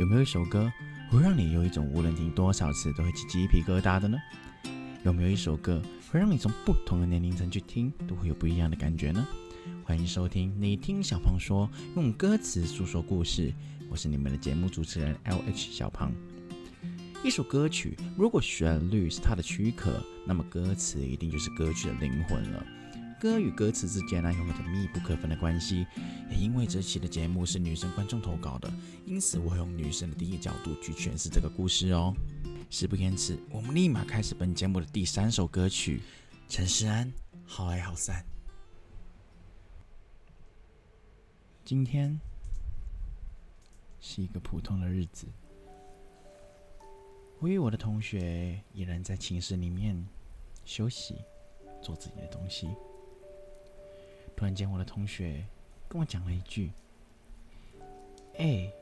有没有一首歌会让你有一种无论听多少次都会起鸡皮疙瘩的呢？有没有一首歌会让你从不同的年龄层去听都会有不一样的感觉呢？欢迎收听《你听小胖说》，用歌词诉说故事。我是你们的节目主持人 L H 小胖。一首歌曲如果旋律是它的躯壳，那么歌词一定就是歌曲的灵魂了。歌与歌词之间呢，有着密不可分的关系。也因为这期的节目是女生观众投稿的，因此我会用女生的第一角度去诠释这个故事哦。事不延迟，我们立马开始本节目的第三首歌曲。陈世安，好爱好散。今天是一个普通的日子，我与我的同学依然在寝室里面休息，做自己的东西。突然间，我的同学跟我讲了一句：“哎，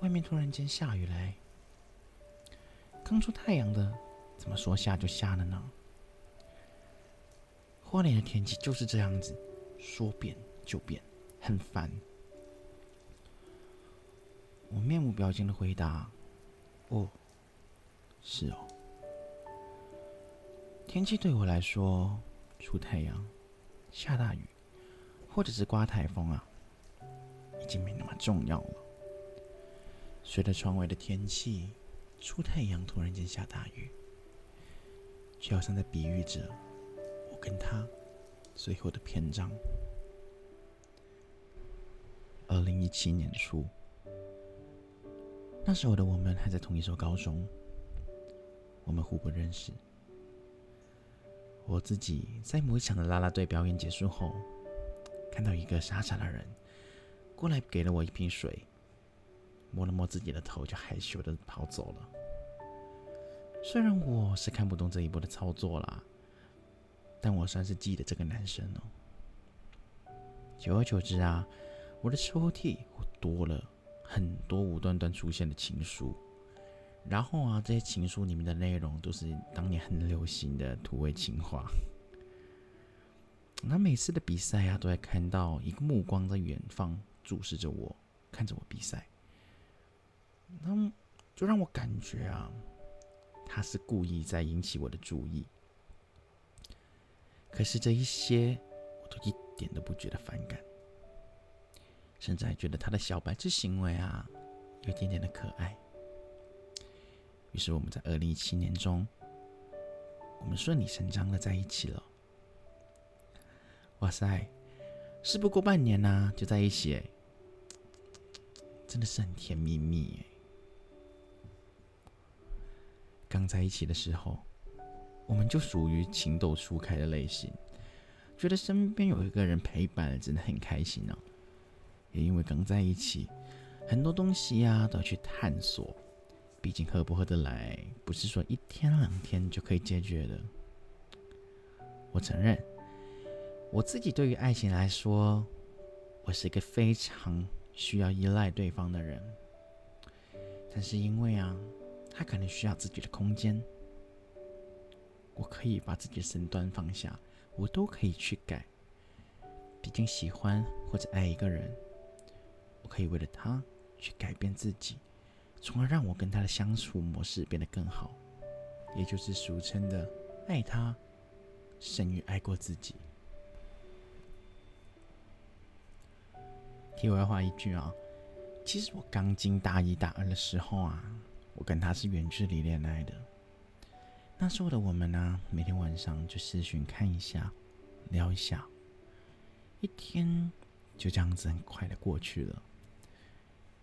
外面突然间下雨嘞，刚出太阳的，怎么说下就下了呢？花莲的天气就是这样子，说变就变，很烦。”我面无表情的回答：“哦，是哦，天气对我来说，出太阳，下大雨。”或者是刮台风啊，已经没那么重要了。随着窗外的天气出太阳，突然间下大雨，就好像在比喻着我跟他最后的篇章。二零一七年初，那时候的我们还在同一所高中，我们互不认识。我自己在某一场的啦啦队表演结束后。看到一个傻傻的人过来，给了我一瓶水，摸了摸自己的头，就害羞的跑走了。虽然我是看不懂这一波的操作啦，但我算是记得这个男生哦。久而久之啊，我的抽屉多了很多无端端出现的情书，然后啊，这些情书里面的内容都是当年很流行的土味情话。那每次的比赛啊，都会看到一个目光在远方注视着我，看着我比赛，那就让我感觉啊，他是故意在引起我的注意。可是这一些，我都一点都不觉得反感，甚至还觉得他的小白痴行为啊，有一点点的可爱。于是我们在二零一七年中，我们顺理成章的在一起了。哇塞，事不过半年呐，就在一起，真的是很甜蜜蜜哎。刚在一起的时候，我们就属于情窦初开的类型，觉得身边有一个人陪伴，真的很开心呢。也因为刚在一起，很多东西呀都要去探索，毕竟合不合得来，不是说一天两天就可以解决的。我承认。我自己对于爱情来说，我是一个非常需要依赖对方的人。但是因为啊，他可能需要自己的空间，我可以把自己的身段放下，我都可以去改。毕竟喜欢或者爱一个人，我可以为了他去改变自己，从而让我跟他的相处模式变得更好，也就是俗称的爱他胜于爱过自己。题外话一句啊，其实我刚进大一、大二的时候啊，我跟他是远距离恋爱的。那时候的我们呢，每天晚上就视讯看一下，聊一下，一天就这样子很快的过去了。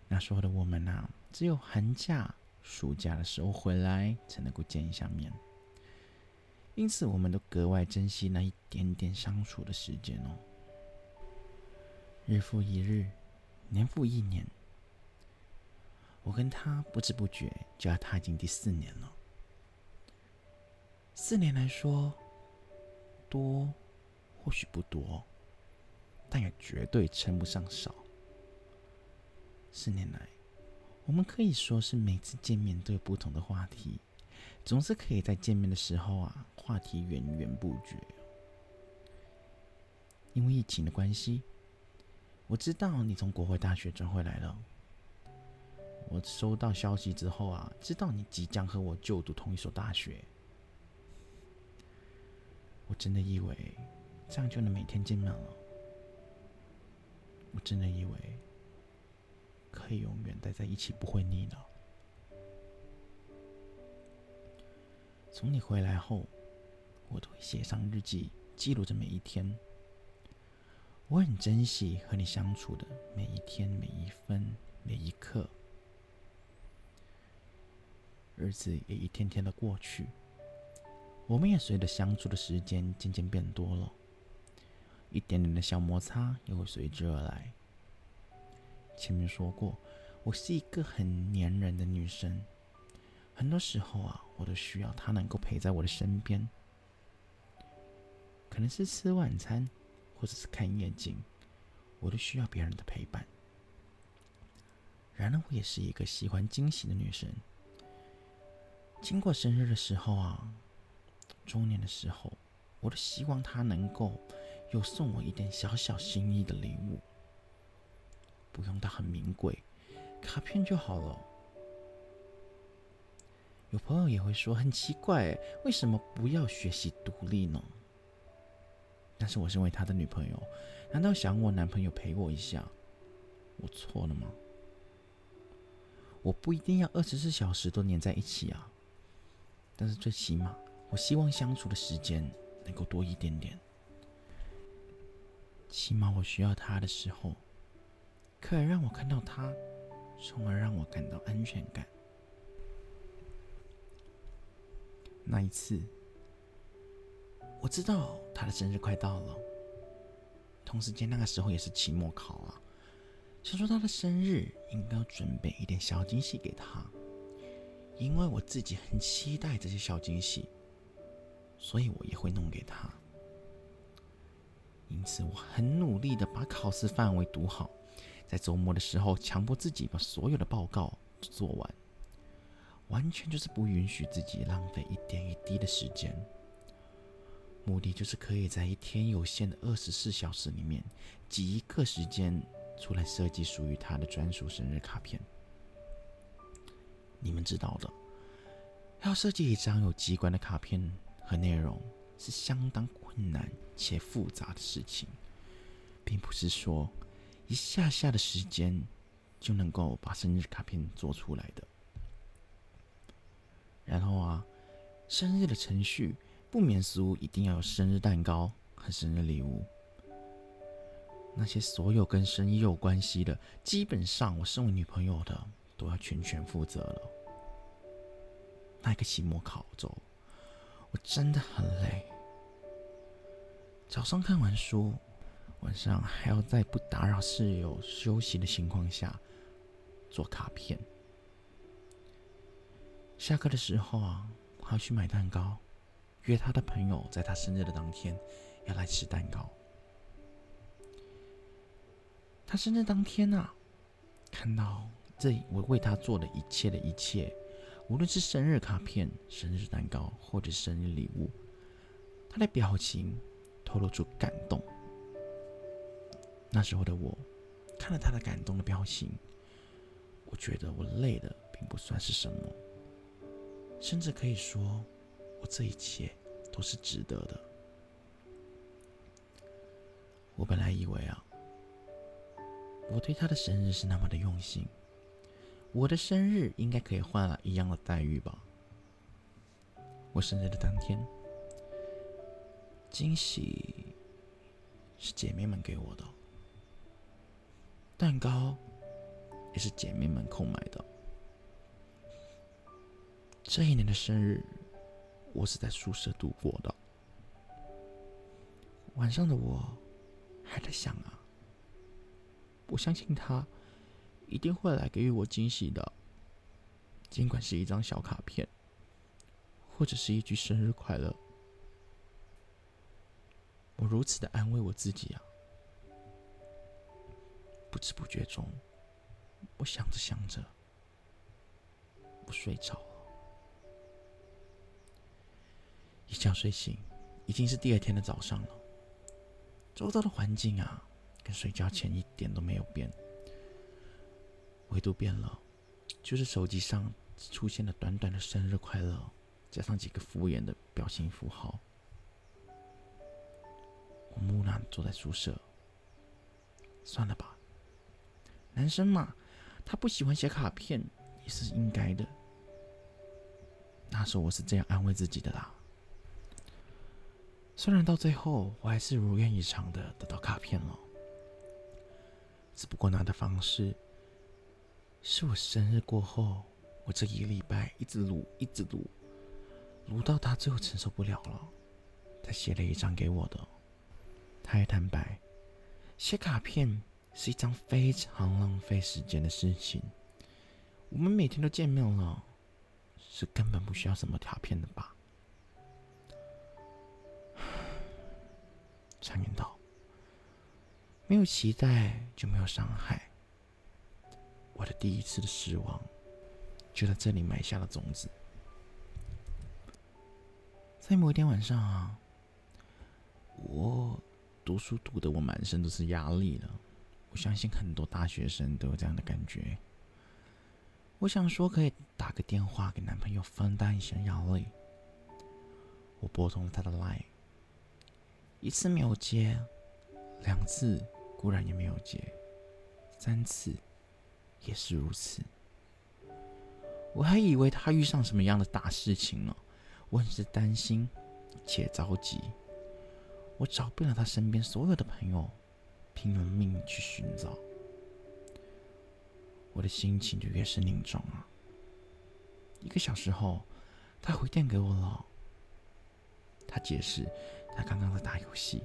那时候的我们呢，只有寒假、暑假的时候回来才能够见一下面，因此我们都格外珍惜那一点点相处的时间哦。日复一日，年复一年，我跟他不知不觉就要踏进第四年了。四年来说，多或许不多，但也绝对称不上少。四年来，我们可以说是每次见面都有不同的话题，总是可以在见面的时候啊，话题源源不绝。因为疫情的关系。我知道你从国会大学转回来了，我收到消息之后啊，知道你即将和我就读同一所大学，我真的以为这样就能每天见面了。我真的以为可以永远待在一起，不会腻了。从你回来后，我都会写上日记，记录着每一天。我很珍惜和你相处的每一天、每一分、每一刻。日子也一天天的过去，我们也随着相处的时间渐渐变多了，一点点的小摩擦也会随之而来。前面说过，我是一个很粘人的女生，很多时候啊，我都需要她能够陪在我的身边，可能是吃晚餐，或者是看夜景，我都需要别人的陪伴。然而，我也是一个喜欢惊喜的女生。经过生日的时候啊，周年的时候，我都希望他能够有送我一点小小心意的礼物，不用到很名贵，卡片就好了。有朋友也会说很奇怪，为什么不要学习独立呢？但是我身为他的女朋友，难道想我男朋友陪我一下，我错了吗？我不一定要二十四小时都黏在一起啊。但是最起码，我希望相处的时间能够多一点点。起码我需要他的时候，可以让我看到他，从而让我感到安全感。那一次，我知道他的生日快到了，同时间那个时候也是期末考啊，想说他的生日应该要准备一点小惊喜给他。因为我自己很期待这些小惊喜，所以我也会弄给他。因此，我很努力的把考试范围读好，在周末的时候强迫自己把所有的报告做完，完全就是不允许自己浪费一点一滴的时间。目的就是可以在一天有限的二十四小时里面挤一个时间出来设计属于他的专属生日卡片。你们知道的，要设计一张有机关的卡片和内容是相当困难且复杂的事情，并不是说一下下的时间就能够把生日卡片做出来的。然后啊，生日的程序不免俗，一定要有生日蛋糕和生日礼物。那些所有跟生意有关系的，基本上我身为女朋友的都要全权负责了。那个期末考周，我真的很累。早上看完书，晚上还要在不打扰室友休息的情况下做卡片。下课的时候啊，还要去买蛋糕，约他的朋友在他生日的当天要来吃蛋糕。他生日当天啊，看到这我为他做的一切的一切。无论是生日卡片、生日蛋糕，或者生日礼物，他的表情透露出感动。那时候的我，看了他的感动的表情，我觉得我累的并不算是什么，甚至可以说，我这一切都是值得的。我本来以为啊，我对他的生日是那么的用心。我的生日应该可以换来一样的待遇吧？我生日的当天，惊喜是姐妹们给我的，蛋糕也是姐妹们购买的。这一年的生日，我是在宿舍度过的。晚上的我还在想啊，我相信他。一定会来给予我惊喜的，尽管是一张小卡片，或者是一句生日快乐。我如此的安慰我自己啊，不知不觉中，我想着想着，我睡着了。一觉睡醒，已经是第二天的早上了。周遭的环境啊，跟睡觉前一点都没有变。维度变了，就是手机上出现了短短的“生日快乐”，加上几个敷衍的表情符号。我木讷坐在宿舍，算了吧，男生嘛，他不喜欢写卡片也是应该的。那时候我是这样安慰自己的啦。虽然到最后我还是如愿以偿的得到卡片了，只不过拿的方式是我生日过后，我这一个礼拜一直撸，一直撸，撸到他最后承受不了了，才写了一张给我的。他也坦白，写卡片是一张非常浪费时间的事情。我们每天都见面了，是根本不需要什么卡片的吧？常言道：“没有期待就没有伤害。”我的第一次的失望，就在这里埋下了种子。在某一天晚上啊，我读书读的我满身都是压力了。我相信很多大学生都有这样的感觉。我想说，可以打个电话给男朋友分担一下压力。我拨通了他的 line。一次没有接，两次固然也没有接，三次也是如此。我还以为他遇上什么样的大事情了，我很是担心且着急。我找遍了他身边所有的朋友，拼了命去寻找。我的心情就越是凝重啊。一个小时后，他回电给我了。他解释。他刚刚在打游戏，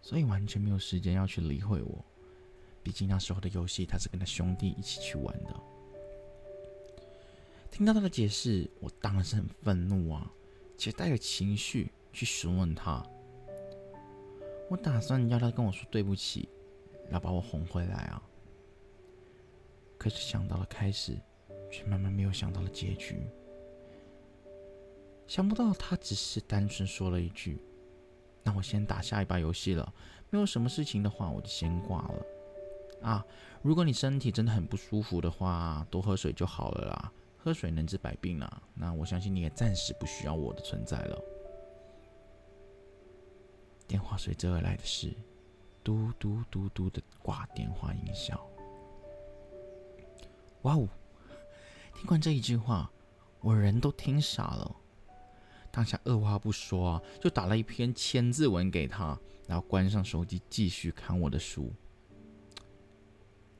所以完全没有时间要去理会我。毕竟那时候的游戏，他是跟他兄弟一起去玩的。听到他的解释，我当然是很愤怒啊，且带着情绪去询问他。我打算要他跟我说对不起，要把我哄回来啊。可是想到了开始，却慢慢没有想到了结局。想不到他只是单纯说了一句：“那我先打下一把游戏了，没有什么事情的话，我就先挂了。”啊，如果你身体真的很不舒服的话，多喝水就好了啦，喝水能治百病啦。那我相信你也暂时不需要我的存在了。电话随之而来的是嘟嘟嘟嘟的挂电话音效。哇哦！听完这一句话，我人都听傻了。当下二话不说啊，就打了一篇千字文给他，然后关上手机继续看我的书。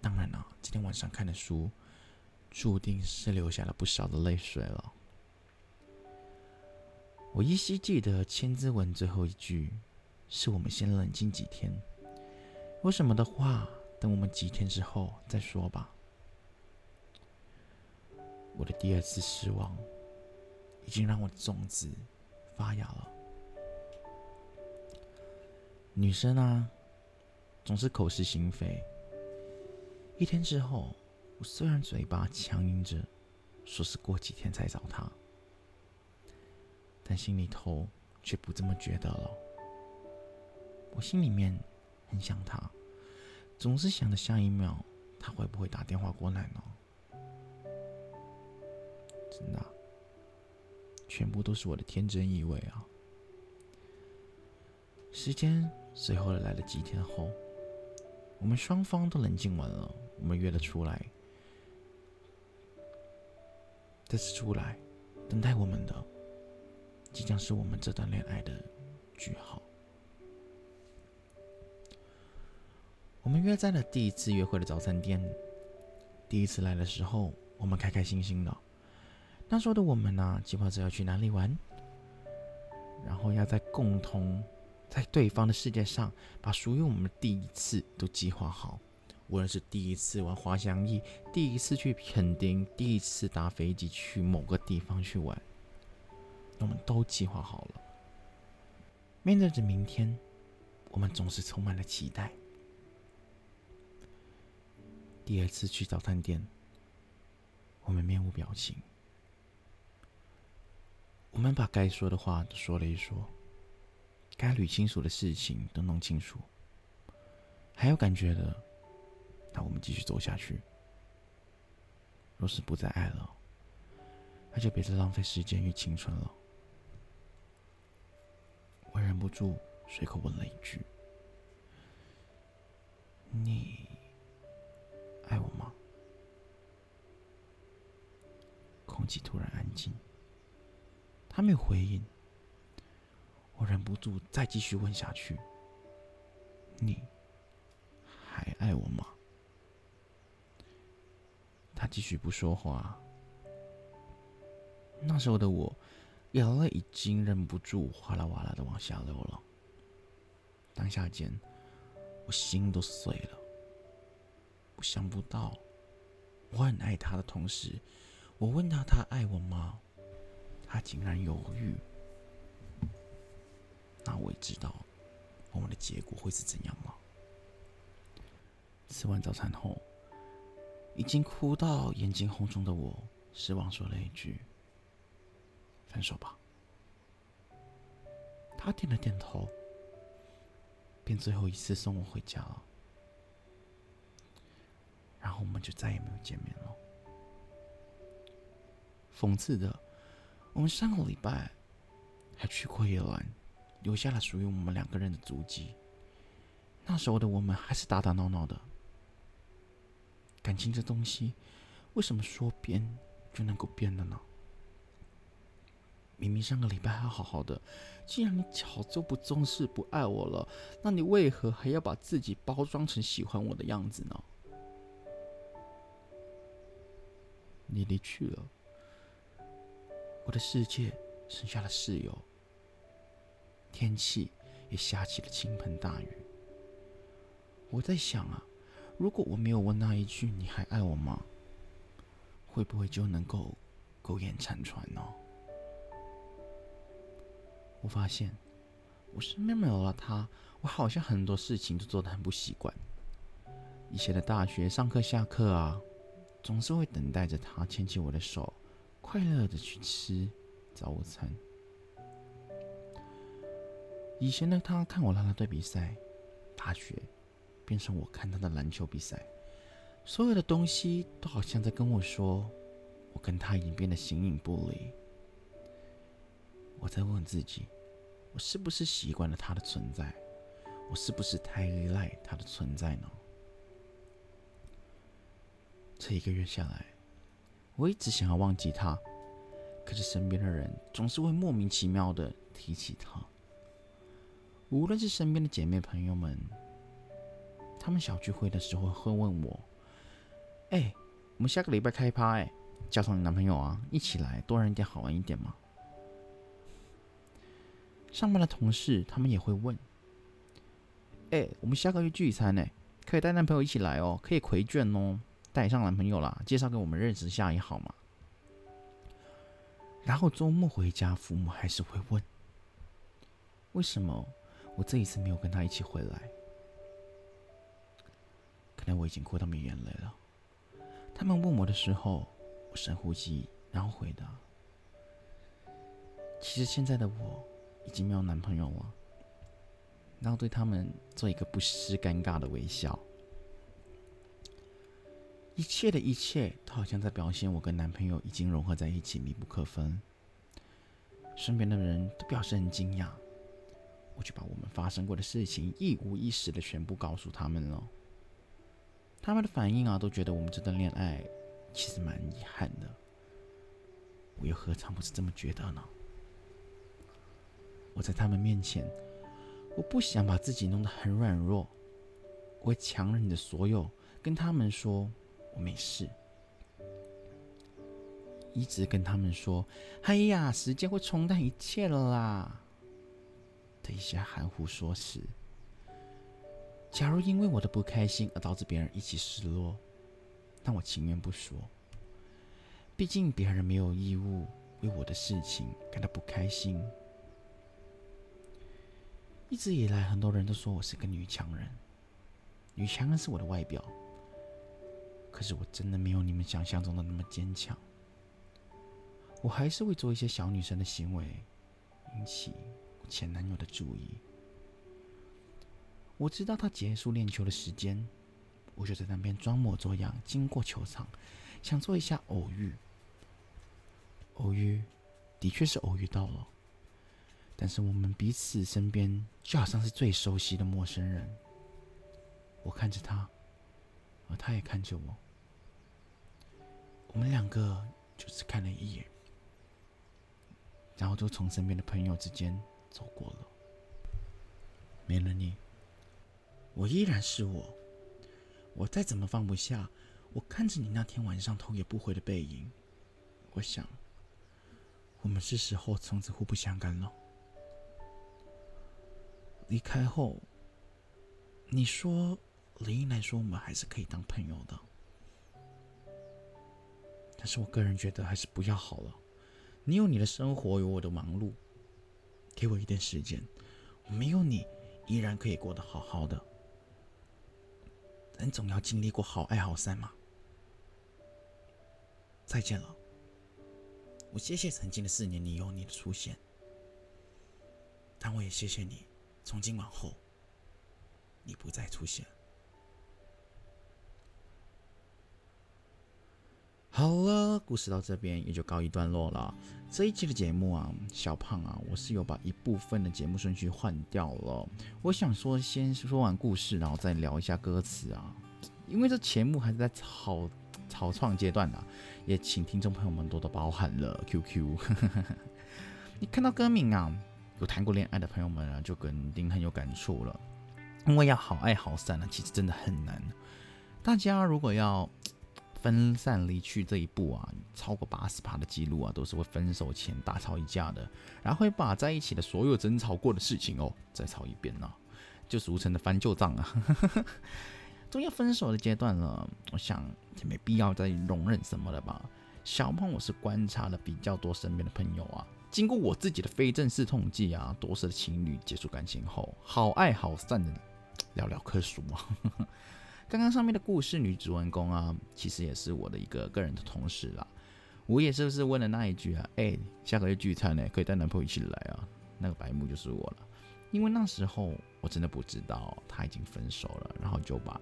当然了，今天晚上看的书，注定是流下了不少的泪水了。我依稀记得千字文最后一句，是我们先冷静几天，有什么的话，等我们几天之后再说吧。我的第二次失望。已经让我的种子发芽了。女生啊，总是口是心非。一天之后，我虽然嘴巴强硬着说是过几天才找他，但心里头却不这么觉得了。我心里面很想他，总是想着下一秒他会不会打电话过来呢？真的。全部都是我的天真以为啊！时间随后来了几天后，我们双方都冷静完了，我们约了出来。这次出来，等待我们的，即将是我们这段恋爱的句号。我们约在了第一次约会的早餐店。第一次来的时候，我们开开心心的。那时候的我们呢，计划着要去哪里玩，然后要在共同在对方的世界上，把属于我们的第一次都计划好。无论是第一次玩滑翔翼，第一次去垦丁，第一次搭飞机去某个地方去玩，我们都计划好了。面对着明天，我们总是充满了期待。第二次去早餐店，我们面无表情。我们把该说的话都说了一说，该捋清楚的事情都弄清楚，还有感觉的，那我们继续走下去。若是不再爱了，那就别再浪费时间与青春了。我忍不住随口问了一句：“你爱我吗？”空气突然安静，他没有回应。我忍不住再继续问下去：“你还爱我吗？”他继续不说话。那时候的我，眼泪已经忍不住哗啦哗啦的往下流了。当下间，我心都碎了。我想不到，我很爱他的同时，我问他他爱我吗？他竟然犹豫。那我也知道，我们的结果会是怎样了。吃完早餐后，已经哭到眼睛红肿的我，失望说了一句：“分手吧。”他点了点头，便最后一次送我回家了。然后我们就再也没有见面了。讽刺的，我们上个礼拜还去过夜兰。留下了属于我们两个人的足迹。那时候的我们还是打打闹闹的。感情这东西，为什么说变就能够变的呢？明明上个礼拜还好好的，既然你早就不重视、不爱我了，那你为何还要把自己包装成喜欢我的样子呢？你离去了，我的世界剩下了室友。天气也下起了倾盆大雨。我在想啊，如果我没有问那一句“你还爱我吗”，会不会就能够苟延残喘呢？我发现我身边没有了他，我好像很多事情都做得很不习惯。以前的大学上课下课啊，总是会等待着他牵起我的手，快乐的去吃早餐。以前的他看我拉拉队比赛，大学变成我看他的篮球比赛，所有的东西都好像在跟我说，我跟他已经变得形影不离。我在问自己，我是不是习惯了他的存在？我是不是太依赖他的存在呢？这一个月下来，我一直想要忘记他，可是身边的人总是会莫名其妙的提起他。无论是身边的姐妹朋友们，他们小聚会的时候会问我：“哎，我们下个礼拜开趴，哎，叫上你男朋友啊，一起来，多人一点，好玩一点嘛。”上班的同事他们也会问：“哎，我们下个月聚餐呢，可以带男朋友一起来哦，可以回卷哦，带上男朋友啦，介绍给我们认识下也好嘛。”然后周末回家，父母还是会问：“为什么？”我这一次没有跟他一起回来，可能我已经哭到没眼泪了。他们问我的时候，我深呼吸，然后回答：“其实现在的我已经没有男朋友了。”然后对他们做一个不失尴尬的微笑。一切的一切都好像在表现我跟男朋友已经融合在一起，密不可分。身边的人都表示很惊讶。我就把我们发生过的事情一五一十的全部告诉他们了。他们的反应啊，都觉得我们这段恋爱其实蛮遗憾的。我又何尝不是这么觉得呢？我在他们面前，我不想把自己弄得很软弱，我会强忍着所有，跟他们说我没事，一直跟他们说：“哎呀，时间会冲淡一切了啦。”的一些含糊说辞。假如因为我的不开心而导致别人一起失落，那我情愿不说。毕竟别人没有义务为我的事情感到不开心。一直以来，很多人都说我是个女强人，女强人是我的外表。可是我真的没有你们想象中的那么坚强。我还是会做一些小女生的行为，引起。前男友的注意，我知道他结束练球的时间，我就在那边装模作样经过球场，想做一下偶遇。偶遇，的确是偶遇到了，但是我们彼此身边就好像是最熟悉的陌生人。我看着他，而他也看着我，我们两个就只看了一眼，然后就从身边的朋友之间走过了。没了你，我依然是我。我再怎么放不下，我看着你那天晚上头也不回的背影，我想，我们是时候从此互不相干了。离开后，你说理应来说，我们还是可以当朋友的，但是我个人觉得还是不要好了。你有你的生活，有我的忙碌，给我一点时间，没有你依然可以过得好好的。人总要经历过好爱好散嘛。再见了，我谢谢曾经的四年你有你的出现，但我也谢谢你，从今往后，你不再出现。好了，故事到这边也就告一段落了。这一期的节目啊，小胖啊，我是有把一部分的节目顺序换掉了。我想说，先说完故事，然后再聊一下歌词啊，因为这节目还是在草草创阶段啊，也请听众朋友们多多包涵了。QQ，你看到歌名啊，有谈过恋爱的朋友们啊，就肯定很有感触了。因为要好爱好散呢，其实真的很难。大家如果要。分散离去这一步啊，超过八十趴的记录啊，都是会分手前大吵一架的，然后会把在一起的所有争吵过的事情哦再吵一遍呢，就俗称的翻旧账啊。终于分手的阶段了，我想也没必要再容忍什么了吧。小胖，我是观察了比较多身边的朋友啊，经过我自己的非正式统计啊，多数的情侣结束感情后，好爱好散的寥寥可数啊。刚刚上面的故事女主人公啊，其实也是我的一个个人的同事啦。我也是不是问了那一句啊？哎，下个月聚餐呢，可以带男朋友一起来啊？那个白目就是我了，因为那时候我真的不知道他已经分手了，然后就把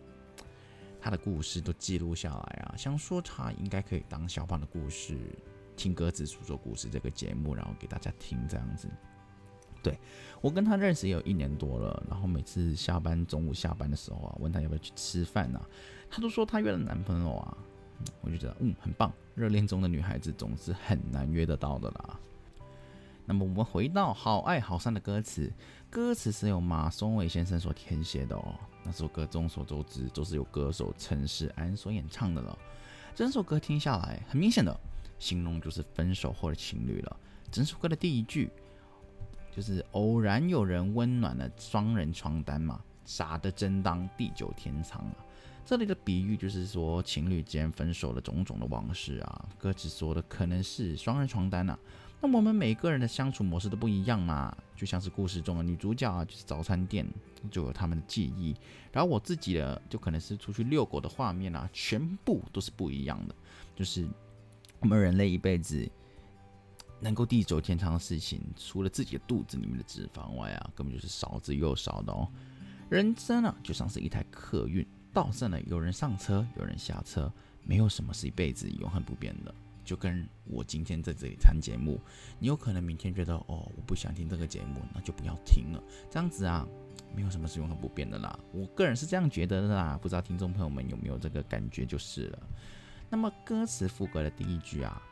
他的故事都记录下来啊，想说他应该可以当小胖的故事，听鸽子诉说故事这个节目，然后给大家听这样子。对我跟他认识也有一年多了，然后每次下班中午下班的时候啊，问他要不要去吃饭呐，他都说他约了男朋友啊，我就觉得嗯很棒，热恋中的女孩子总是很难约得到的啦。那么我们回到《好爱好散》的歌词，歌词是由马松伟先生所填写的哦。那首歌众所周知都是由歌手陈世安所演唱的了。整首歌听下来，很明显的形容就是分手后的情侣了。整首歌的第一句。就是偶然有人温暖了双人床单嘛，傻的真当地久天长啊。这里的比喻就是说情侣间分手的种种的往事啊。歌词说的可能是双人床单呐。那我们每个人的相处模式都不一样嘛，就像是故事中的女主角啊，就是早餐店就有他们的记忆，然后我自己的就可能是出去遛狗的画面啊，全部都是不一样的。就是我们人类一辈子。能够地久天长的事情，除了自己的肚子里面的脂肪外啊，根本就是少之又少的哦。人生啊，就像是一台客运，到站了有人上车，有人下车，没有什么是一辈子永恒不变的。就跟我今天在这里谈节目，你有可能明天觉得哦，我不想听这个节目，那就不要听了。这样子啊，没有什么是永恒不变的啦。我个人是这样觉得的啦，不知道听众朋友们有没有这个感觉就是了。那么歌词副歌的第一句啊，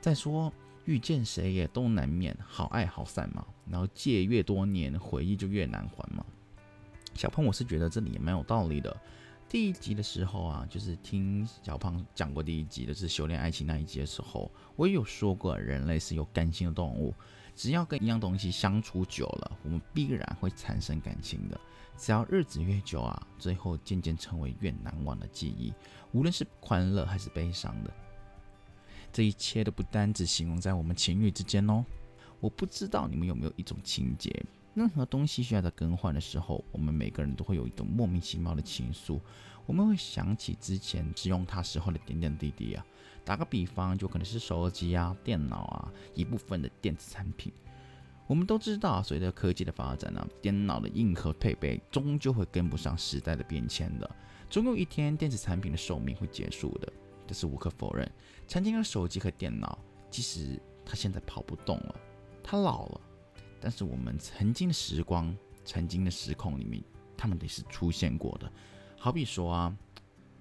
再说。遇见谁也都难免好爱好散嘛，然后借越多年，回忆就越难还嘛。小胖，我是觉得这里也蛮有道理的。第一集的时候啊，就是听小胖讲过第一集的是修炼爱情那一集的时候，我也有说过，人类是有感情的动物，只要跟一样东西相处久了，我们必然会产生感情的。只要日子越久啊，最后渐渐成为越难忘的记忆，无论是欢乐还是悲伤的。这一切都不单只形容在我们情侣之间哦。我不知道你们有没有一种情节，任何东西需要在更换的时候，我们每个人都会有一种莫名其妙的情愫。我们会想起之前使用它时候的点点滴滴啊。打个比方，就可能是手机啊、电脑啊，一部分的电子产品。我们都知道，随着科技的发展呢，电脑的硬核配备终究会跟不上时代的变迁的。总有一天，电子产品的寿命会结束的。这是无可否认，曾经的手机和电脑，即使它现在跑不动了，它老了，但是我们曾经的时光、曾经的时空里面，他们得是出现过的。好比说啊，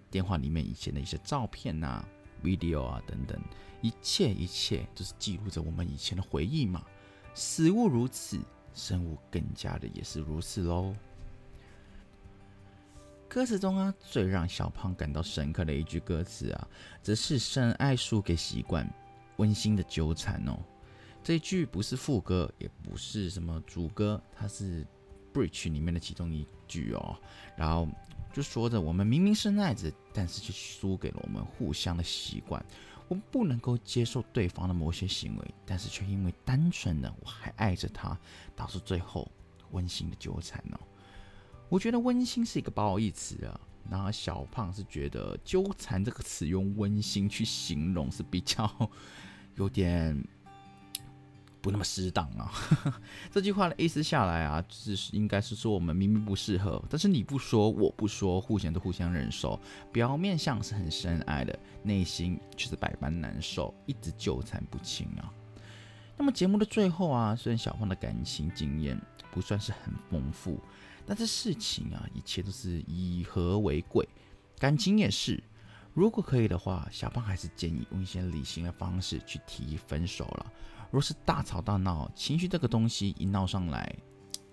电话里面以前的一些照片呐、video 啊等等，一切一切都是记录着我们以前的回忆嘛。死物如此，生物更加的也是如此喽。歌词中啊，最让小胖感到深刻的一句歌词啊，则是“深爱输给习惯，温馨的纠缠”哦。这一句不是副歌，也不是什么主歌，它是 bridge 里面的其中一句哦。然后就说着，我们明明深爱着，但是却输给了我们互相的习惯。我们不能够接受对方的某些行为，但是却因为单纯的我还爱着他，导致最后温馨的纠缠哦。我觉得温馨是一个褒义词啊，然后小胖是觉得纠缠这个词用温馨去形容是比较有点不那么适当啊。这句话的意思下来啊，就是应该是说我们明明不适合，但是你不说我不说，互相都互相忍受，表面上是很深爱的，内心却是百般难受，一直纠缠不清啊。那么节目的最后啊，虽然小胖的感情经验不算是很丰富。但是事情啊，一切都是以和为贵，感情也是。如果可以的话，小胖还是建议用一些理性的方式去提分手了。若是大吵大闹，情绪这个东西一闹上来，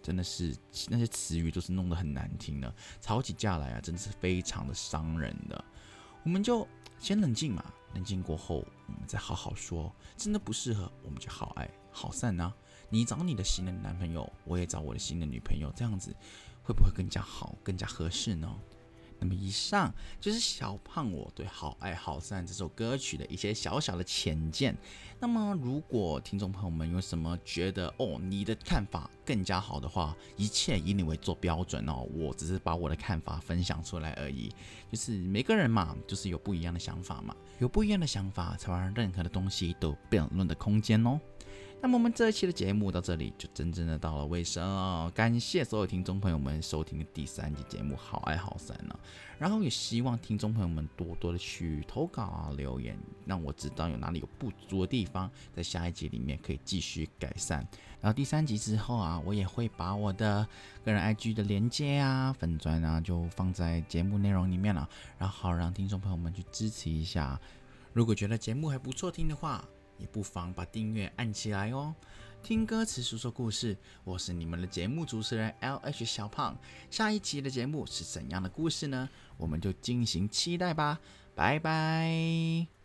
真的是那些词语都是弄得很难听的，吵起架来啊，真的是非常的伤人的。我们就先冷静嘛，冷静过后，我们再好好说。真的不适合，我们就好爱好散啊。你找你的新的男朋友，我也找我的新的女朋友，这样子会不会更加好、更加合适呢？那么以上就是小胖我对《好爱好散》这首歌曲的一些小小的浅见。那么如果听众朋友们有什么觉得哦，你的看法更加好的话，一切以你为做标准哦，我只是把我的看法分享出来而已。就是每个人嘛，就是有不一样的想法嘛，有不一样的想法，才会让任何的东西都有辩论的空间哦。那么我们这一期的节目到这里就真正的到了尾声了，感谢所有听众朋友们收听的第三集节目《好爱好散》了，然后也希望听众朋友们多多的去投稿啊留言，让我知道有哪里有不足的地方，在下一集里面可以继续改善。然后第三集之后啊，我也会把我的个人 IG 的连接啊、粉砖啊，就放在节目内容里面了，然后好让听众朋友们去支持一下。如果觉得节目还不错听的话，也不妨把订阅按起来哦，听歌词说说故事，我是你们的节目主持人 L H 小胖。下一期的节目是怎样的故事呢？我们就进行期待吧，拜拜。